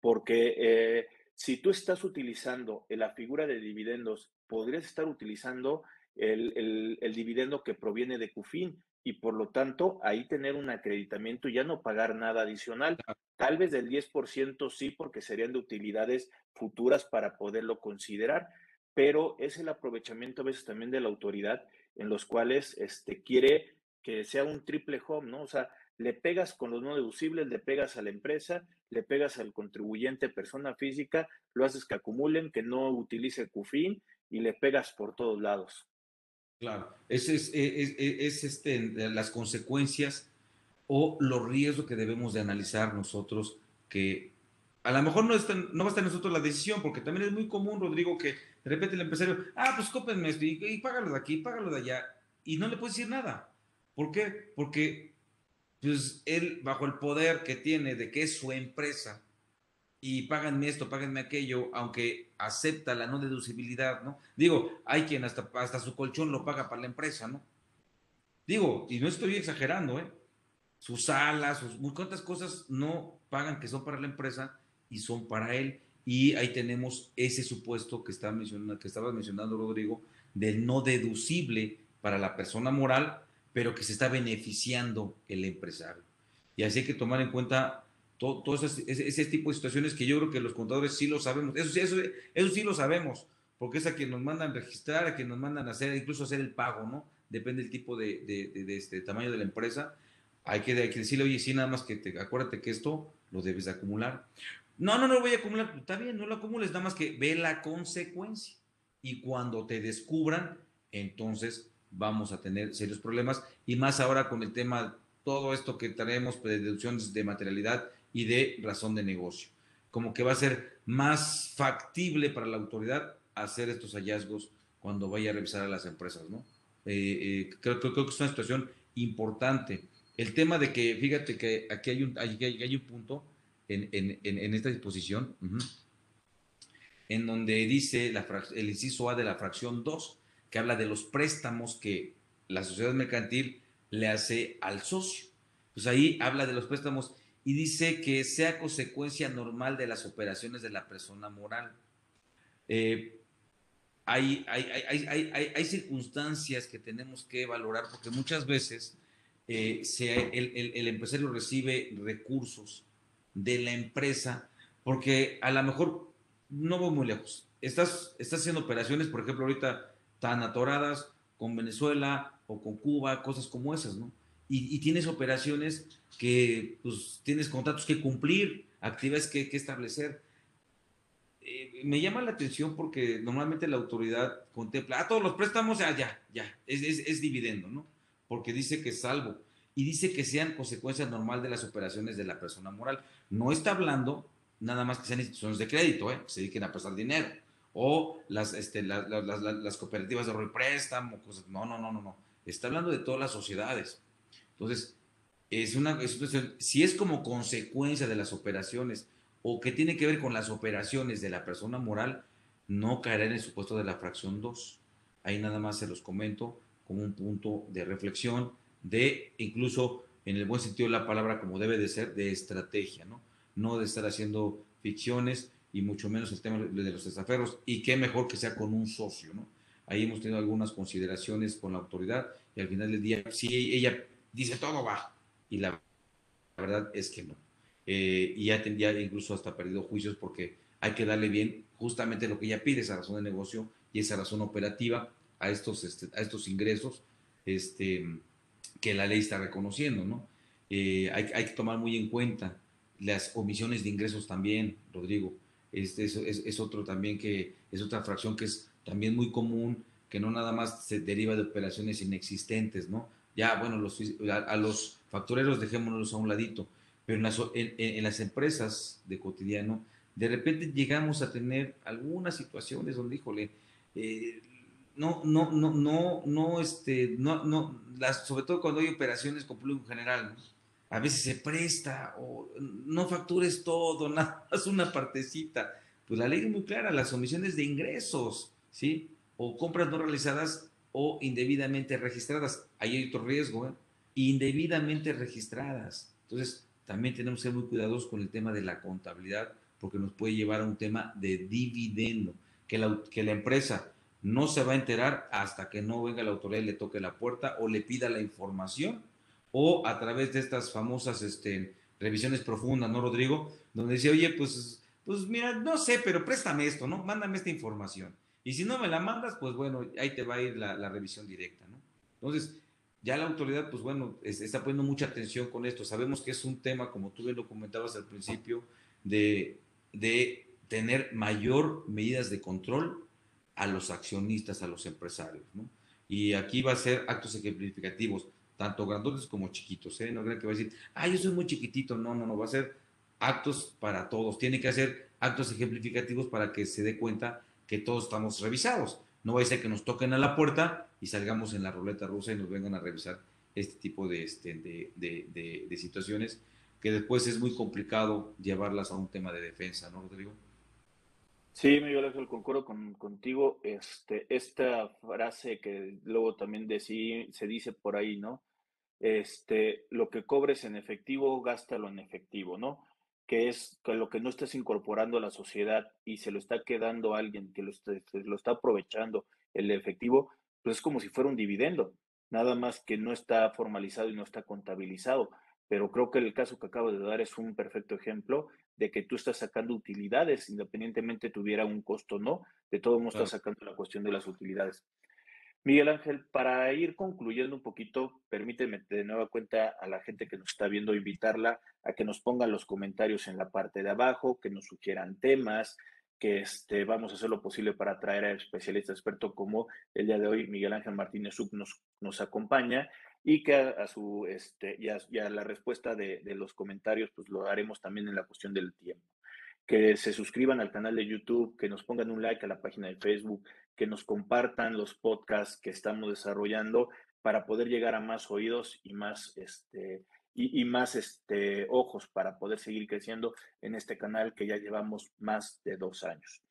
A: porque eh, si tú estás utilizando la figura de dividendos, podrías estar utilizando el, el, dividendo que proviene de CUFIN y por lo tanto ahí tener un acreditamiento y ya no pagar nada adicional. Tal vez del 10% sí, porque serían de utilidades futuras para poderlo considerar, pero es el aprovechamiento a veces también de la autoridad en los cuales este, quiere que sea un triple home, ¿no? O sea, le pegas con los no deducibles, le pegas a la empresa, le pegas al contribuyente persona física, lo haces que acumulen, que no utilice CUFIN y le pegas por todos lados.
B: Claro, ese es, es, este, las consecuencias o los riesgos que debemos de analizar nosotros, que a lo mejor no, no va a estar en nosotros la decisión, porque también es muy común, Rodrigo, que de repente el empresario, ah, pues cópenme esto y, y págalo de aquí, págalo de allá, y no le puedes decir nada. ¿Por qué? Porque pues él, bajo el poder que tiene de que es su empresa, y páganme esto, páganme aquello, aunque acepta la no deducibilidad, ¿no? Digo, hay quien hasta, hasta su colchón lo paga para la empresa, ¿no? Digo, y no estoy exagerando, ¿eh? Sus alas, sus cuántas cosas no pagan que son para la empresa y son para él. Y ahí tenemos ese supuesto que, está mencionando, que estaba mencionando Rodrigo, del no deducible para la persona moral, pero que se está beneficiando el empresario. Y así hay que tomar en cuenta todo, ese, tipo de situaciones que yo creo que los contadores sí lo sabemos. Eso, eso, eso sí lo sabemos, porque es a quien nos mandan registrar, a quien nos mandan hacer, incluso hacer el pago, ¿no? Depende del tipo de, de, este tamaño de la empresa. Hay que, hay que, decirle, oye, sí, nada más que te, acuérdate que esto lo debes de acumular. No, no, no voy a acumular. Está bien, no lo acumules, nada más que ve la consecuencia. Y cuando te descubran, entonces vamos a tener serios problemas. Y más ahora con el tema, todo esto que traemos, pues, de deducciones de materialidad y de razón de negocio. Como que va a ser más factible para la autoridad hacer estos hallazgos cuando vaya a revisar a las empresas, ¿no? Eh, eh, creo, creo, que es una situación importante. El tema de que, fíjate que aquí hay un, hay, un punto en, esta disposición en donde dice el inciso A de la fracción 2, que habla de los préstamos que la sociedad mercantil le hace al socio. Pues ahí habla de los préstamos y dice que sea consecuencia normal de las operaciones de la persona moral. Eh, hay, hay, circunstancias que tenemos que valorar porque muchas veces eh, el, empresario recibe recursos de la empresa porque a lo mejor no voy muy lejos. Estás, estás haciendo operaciones, por ejemplo, ahorita tan atoradas con Venezuela o con Cuba, cosas como esas, ¿no? y, tienes operaciones que pues, tienes contratos que cumplir, actividades que, que establecer. Eh, me llama la atención porque normalmente la autoridad contempla, ah, todos los préstamos, ya, ya, ya, es, es, es, dividendo, ¿no? Porque dice que salvo y dice que sean consecuencia normal de las operaciones de la persona moral. No está hablando nada más que sean instituciones de crédito, ¿eh? que se dediquen a prestar dinero, o las, este, las, las cooperativas de préstamo, cosas. No, no, no, no, no. Está hablando de todas las sociedades. Entonces, es una situación, si es como consecuencia de las operaciones o que tiene que ver con las operaciones de la persona moral, no caerá en el supuesto de la fracción 2. Ahí nada más se los comento como un punto de reflexión, de incluso en el buen sentido de la palabra, como debe de ser, de estrategia, ¿no? No de estar haciendo ficciones y mucho menos el tema de los desaferros. Y qué mejor que sea con un socio, ¿no? Ahí hemos tenido algunas consideraciones con la autoridad y al final del día, sí, ella dice todo va. Y la verdad es que no. Eh, y ya tendría incluso hasta perdido juicios porque hay que darle bien justamente lo que ella pide, esa razón de negocio y esa razón operativa a estos, este, a estos ingresos este, que la ley está reconociendo, ¿no? Eh, hay, que tomar muy en cuenta las omisiones de ingresos también, Rodrigo. Este es, es, otro también que es otra fracción que es también muy común, que no nada más se deriva de operaciones inexistentes, ¿no? Ya, bueno, los, a, los factureros dejémonos a un ladito, pero en las, en, las empresas de cotidiano, de repente llegamos a tener algunas situaciones donde, híjole, eh, no, no, no, no, no, este, no, no, las, sobre todo cuando hay operaciones con público general, a veces se presta o no factures todo, nada más una partecita. Pues la ley es muy clara, las omisiones de ingresos, ¿sí? O compras no realizadas o indebidamente registradas. Ahí hay otro riesgo, ¿eh? Indebidamente registradas. Entonces, también tenemos que ser muy cuidadosos con el tema de la contabilidad porque nos puede llevar a un tema de dividendo, que la, que la empresa no se va a enterar hasta que no venga la autoridad y le toque la puerta o le pida la información o a través de estas famosas este, revisiones profundas, ¿no, Rodrigo? Donde dice, oye, pues, pues mira, no sé, pero préstame esto, ¿no? Mándame esta información. Y si no me la mandas, pues bueno, ahí te va a ir la, revisión directa, ¿no? Entonces, ya la autoridad, pues bueno, está poniendo mucha atención con esto. Sabemos que es un tema, como tú bien lo comentabas al principio, de, de tener mayor medidas de control a los accionistas, a los empresarios, ¿no? Y aquí va a ser actos ejemplificativos, tanto grandotes como chiquitos, ¿eh? No crean que va a decir, ah, yo soy muy chiquitito, no, no, no, va a ser actos para todos, tiene que hacer actos ejemplificativos para que se dé cuenta que todos estamos revisados. No va a ser que nos toquen a la puerta y salgamos en la ruleta rusa y nos vengan a revisar este tipo de, este, de, de situaciones que después es muy complicado llevarlas a un tema de defensa, ¿no, Rodrigo?
A: Sí, Miguel Ángel, concuerdo con, contigo. Este, esta frase que luego también se dice por ahí, ¿no? Este, lo que cobres en efectivo, gástalo en efectivo, ¿no? Que es que lo que no estás incorporando a la sociedad y se lo está quedando alguien que lo está, lo está aprovechando el efectivo, pues es como si fuera un dividendo, nada más que no está formalizado y no está contabilizado pero creo que el caso que acabo de dar es un perfecto ejemplo de que tú estás sacando utilidades, independientemente tuviera un costo o no, de todo modo estás sacando la cuestión de las utilidades. Miguel Ángel, para ir concluyendo un poquito, permíteme de nueva cuenta a la gente que nos está viendo invitarla a que nos pongan los comentarios en la parte de abajo, que nos sugieran temas, que este, vamos a hacer lo posible para traer a especialistas expertos como el día de hoy Miguel Ángel Martínez Sub nos, nos acompaña y que a, su este y a, la respuesta de, de, los comentarios pues lo haremos también en la cuestión del tiempo. Que se suscriban al canal de YouTube que nos pongan un like a la página de Facebook que nos compartan los podcasts que estamos desarrollando para poder llegar a más oídos y más este y, y más este ojos para poder seguir creciendo en este canal que ya llevamos más de dos años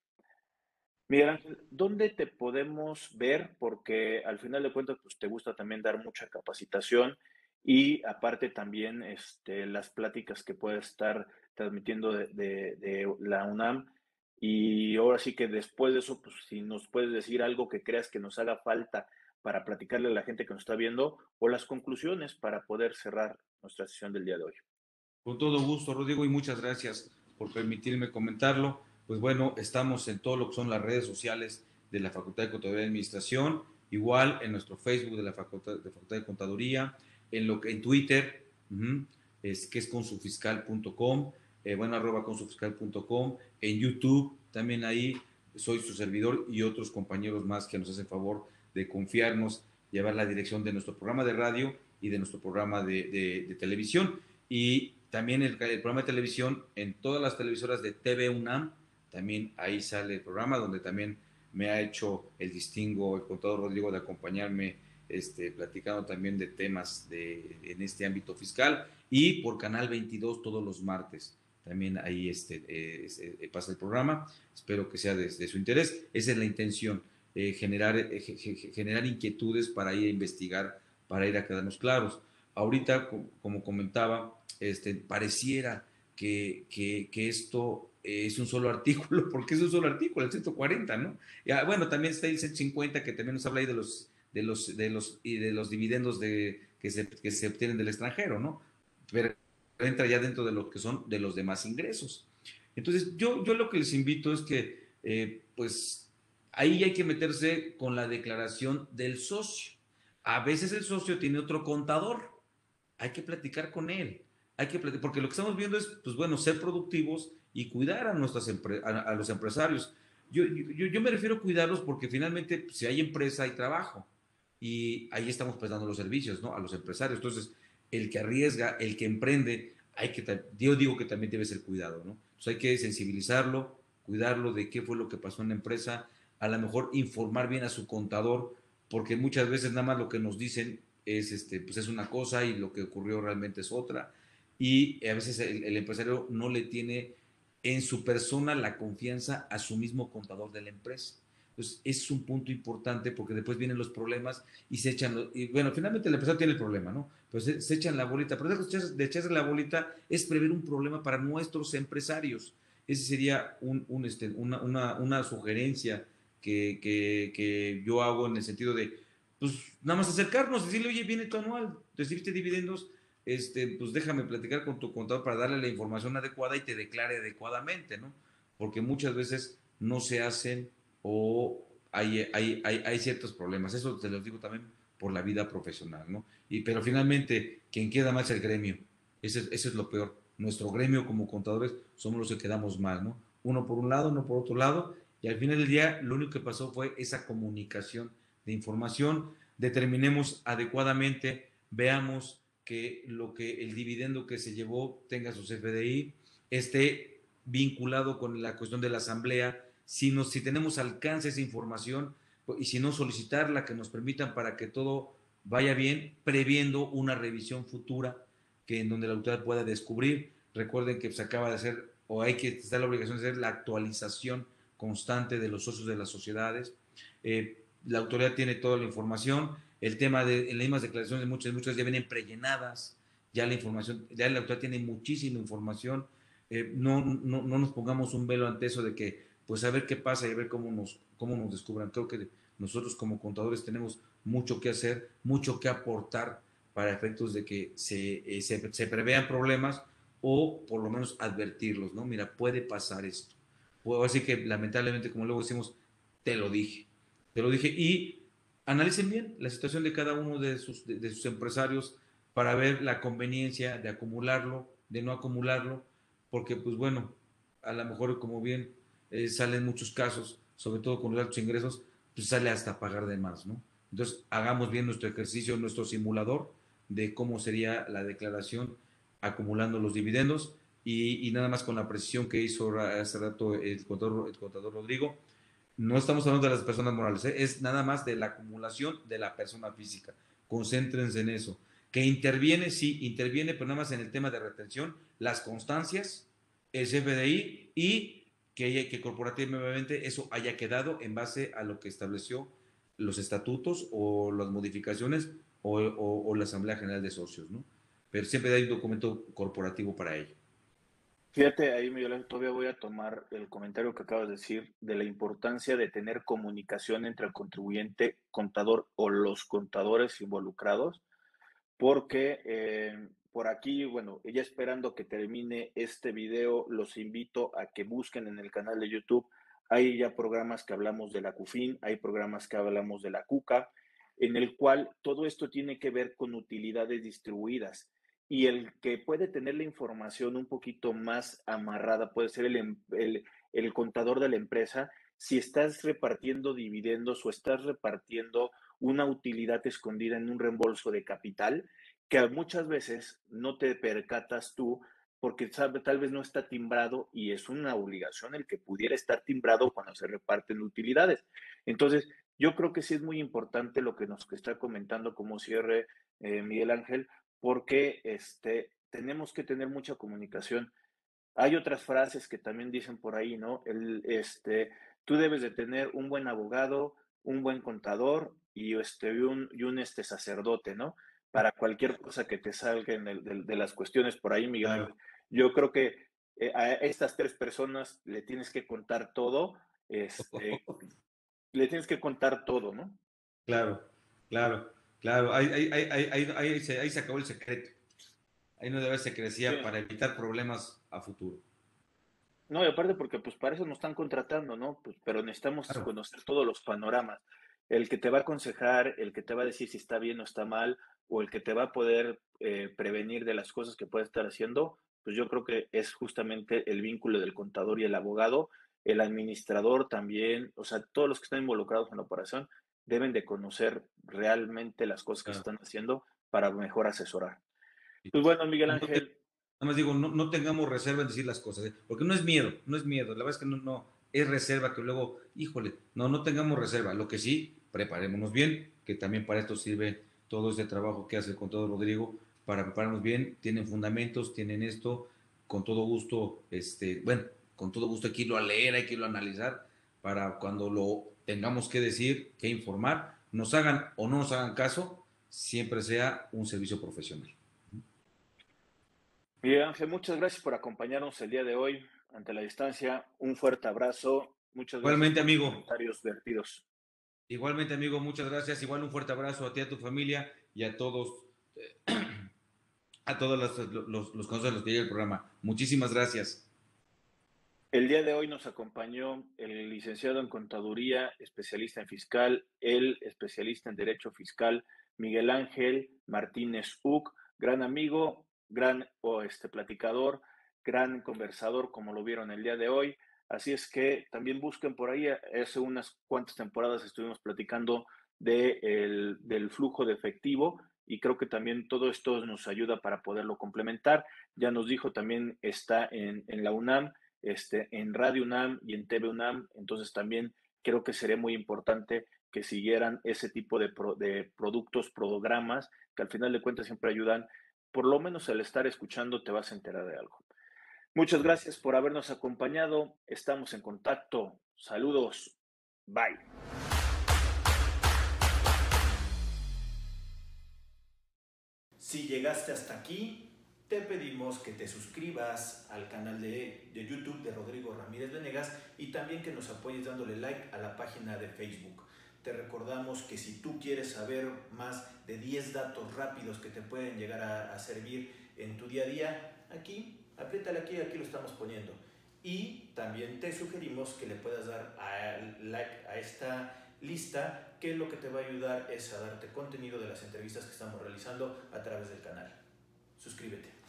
A: Miguel Ángel, ¿dónde te podemos ver? Porque al final de cuentas, pues te gusta también dar mucha capacitación y aparte también este, las pláticas que puedes estar transmitiendo de, la UNAM. Y ahora sí que después de eso, pues si nos puedes decir algo que creas que nos haga falta para platicarle a la gente que nos está viendo o las conclusiones para poder cerrar nuestra sesión del día de hoy.
B: Con todo gusto, Rodrigo, y muchas gracias por permitirme comentarlo pues bueno, estamos en todo lo que son las redes sociales de la Facultad de Contaduría y Administración, igual en nuestro Facebook de la Facultad de, Facultad de Contaduría, en, lo que, en Twitter, es, que es consufiscal.com, eh, bueno, arroba consufiscal.com, en YouTube, también ahí soy su servidor y otros compañeros más que nos hacen favor de confiarnos, llevar la dirección de nuestro programa de radio y de nuestro programa de, televisión. Y también el, programa de televisión en todas las televisoras de TV UNAM, también ahí sale el programa donde también me ha hecho el distingo el contador Rodrigo de acompañarme este, platicando también de temas de, en este ámbito fiscal y por Canal 22 todos los martes. También ahí este, eh, eh, pasa el programa. Espero que sea de, su interés. Esa es la intención, eh, generar, generar inquietudes para ir a investigar, para ir a quedarnos claros. Ahorita, como comentaba, este, pareciera que, que, esto es un solo artículo, porque es un solo artículo, el 140, ¿no? Bueno, también está el 150 que también nos habla ahí de los, de los, de los, y de los dividendos de, que, se, que se obtienen del extranjero, ¿no? Pero entra ya dentro de lo que son de los demás ingresos. Entonces, yo, yo lo que les invito es que, eh, pues, ahí hay que meterse con la declaración del socio. A veces el socio tiene otro contador, hay que platicar con él, hay que porque lo que estamos viendo es, pues bueno, ser productivos y cuidar a, nuestras a, los empresarios. Yo, yo, yo, me refiero a cuidarlos porque finalmente si hay empresa hay trabajo y ahí estamos prestando los servicios, ¿no? A los empresarios. Entonces, el que arriesga, el que emprende, hay que, yo digo que también debe ser cuidado, ¿no? Entonces hay que sensibilizarlo, cuidarlo de qué fue lo que pasó en la empresa, a lo mejor informar bien a su contador, porque muchas veces nada más lo que nos dicen es, este, pues es una cosa y lo que ocurrió realmente es otra. Y a veces el, empresario no le tiene en su persona la confianza a su mismo contador de la empresa. Entonces, es un punto importante porque después vienen los problemas y se echan, y bueno, finalmente el empresario tiene el problema, ¿no? Pues se, echan la bolita, pero de echarse la bolita es prever un problema para nuestros empresarios. Ese sería un, este, una, una, sugerencia que, que, yo hago en el sentido de, pues nada más acercarnos, decirle, oye, viene tu anual, recibiste dividendos, este, pues déjame platicar con tu contador para darle la información adecuada y te declare adecuadamente, ¿no? Porque muchas veces no se hacen o hay, hay, hay, hay ciertos problemas. Eso te lo digo también por la vida profesional, ¿no? Y, pero finalmente, quien queda mal es el gremio. Ese, ese es lo peor. Nuestro gremio como contadores somos los que quedamos mal, ¿no? Uno por un lado, uno por otro lado, y al final del día, lo único que pasó fue esa comunicación de información. Determinemos adecuadamente, veamos que lo que el dividendo que se llevó tenga su CFDI, esté vinculado con la cuestión de la asamblea. Si, nos, si tenemos alcance esa información y si no solicitarla, que nos permitan para que todo vaya bien, previendo una revisión futura que en donde la autoridad pueda descubrir. Recuerden que se acaba de hacer o hay que estar la obligación de hacer la actualización constante de los socios de las sociedades. Eh, la autoridad tiene toda la información. El tema de en las mismas declaraciones, muchas, muchas ya vienen prellenadas. Ya la información, ya la autoridad tiene muchísima información. Eh, no, no, no, nos pongamos un velo ante eso de que, pues a ver qué pasa y a ver cómo nos, cómo nos descubran. Creo que nosotros como contadores tenemos mucho que hacer, mucho que aportar para efectos de que se, eh, se, se prevean problemas o por lo menos advertirlos, ¿no? Mira, puede pasar esto puedo decir que lamentablemente, como luego decimos, te lo dije. Te lo dije. Y analicen bien la situación de cada uno de sus, de, sus empresarios para ver la conveniencia de acumularlo, de no acumularlo, porque pues bueno, a lo mejor como bien eh, salen muchos casos, sobre todo con los altos ingresos, pues sale hasta pagar de más, ¿no? Entonces, hagamos bien nuestro ejercicio, nuestro simulador de cómo sería la declaración acumulando los dividendos y, nada más con la precisión que hizo hace rato el contador, el contador Rodrigo, no estamos hablando de las personas morales, ¿eh? es nada más de la acumulación de la persona física. Concéntrense en eso. Que interviene, sí, interviene, pero nada más en el tema de retención, las constancias, el CFDI y que, que corporativamente eso haya quedado en base a lo que estableció los estatutos o las modificaciones o, o la Asamblea General de Socios, ¿no? Pero siempre hay un documento corporativo para ello.
A: Fíjate, ahí Miguel, todavía voy a tomar el comentario que acabas de decir de la importancia de tener comunicación entre el contribuyente, contador o los contadores involucrados, porque eh, por aquí, bueno, ya esperando que termine este video, los invito a que busquen en el canal de YouTube. Hay ya programas que hablamos de la CUFIN, hay programas que hablamos de la CUCA, en el cual todo esto tiene que ver con utilidades distribuidas y el que puede tener la información un poquito más amarrada puede ser el, em, el, el, contador de la empresa. Si estás repartiendo dividendos o estás repartiendo una utilidad escondida en un reembolso de capital, que muchas veces no te percatas tú porque tal vez no está timbrado y es una obligación el que pudiera estar timbrado cuando se reparten utilidades. Entonces, yo creo que sí es muy importante lo que nos está comentando como cierre eh, Miguel Ángel, porque este, tenemos que tener mucha comunicación. Hay otras frases que también dicen por ahí, ¿no? El, este, tú debes de tener un buen abogado, un buen contador y, este, un, y un este, sacerdote, ¿no? Para cualquier cosa que te salga en el, de, las cuestiones por ahí, Miguel. Yo creo que eh, a estas tres personas le tienes que contar todo, este, le tienes que contar todo, ¿no?
B: Claro, claro, claro. Ahí, ahí, ahí, ahí se, se, acabó el secreto. Ahí no debe se crecía para evitar problemas a futuro.
A: No, y aparte porque pues para eso nos están contratando, ¿no? Pues, pero necesitamos conocer todos los panoramas. El que te va a aconsejar, el que te va a decir si está bien o está mal, o el que te va a poder eh, prevenir de las cosas que puede estar haciendo, pues yo creo que es justamente el vínculo del contador y el abogado, el administrador también, o sea, todos los que están involucrados en la operación deben de conocer realmente las cosas que están haciendo para mejor asesorar. Pues bueno, Miguel Ángel.
B: Nada más digo, no, tengamos reserva en decir las cosas, ¿eh? porque no es miedo, no es miedo, la verdad es que no, no, es reserva que luego, híjole, no, no tengamos reserva, lo que sí, preparémonos bien, que también para esto sirve todo este trabajo que hace el contador Rodrigo, para prepararnos bien, tienen fundamentos, tienen esto, con todo gusto, este, bueno, con todo gusto hay que irlo a leer, hay que irlo a analizar, para cuando lo tengamos que decir, que informar, nos hagan o no nos hagan caso, siempre sea un servicio profesional.
A: Miguel Ángel, muchas gracias por acompañarnos el día de hoy ante la distancia. Un fuerte abrazo. Muchas
B: gracias Igualmente, amigo.
A: comentarios vertidos.
B: Igualmente, amigo, muchas gracias. Igual un fuerte abrazo a ti, a tu familia y a todos, eh, a todos los, los, los consejos que llega el programa. Muchísimas gracias.
A: El día de hoy nos acompañó el licenciado en contaduría, especialista en fiscal, el especialista en derecho fiscal, Miguel Ángel Martínez Uc, gran amigo, gran este platicador, gran conversador, como lo vieron el día de hoy. Así es que también busquen por ahí, hace unas cuantas temporadas estuvimos platicando de del flujo de efectivo y creo que también todo esto nos ayuda para poderlo complementar. Ya nos dijo también está en la UNAM, este, en Radio UNAM y en TV UNAM, entonces también creo que sería muy importante que siguieran ese tipo de, de productos, programas, que al final de cuentas siempre ayudan por lo menos al estar escuchando te vas a enterar de algo. Muchas gracias por habernos acompañado. Estamos en contacto. Saludos. Bye. Si llegaste hasta aquí, te pedimos que te suscribas al canal de, de, YouTube de Rodrigo Ramírez Venegas y también que nos apoyes dándole like a la página de Facebook. Te recordamos que si tú quieres saber más de 10 datos rápidos que te pueden llegar a, servir en tu día a día, aquí, apriétale aquí, aquí lo estamos poniendo. Y también te sugerimos que le puedas dar a, like a esta lista, que lo que te va a ayudar es a darte contenido de las entrevistas que estamos realizando a través del canal. Suscríbete.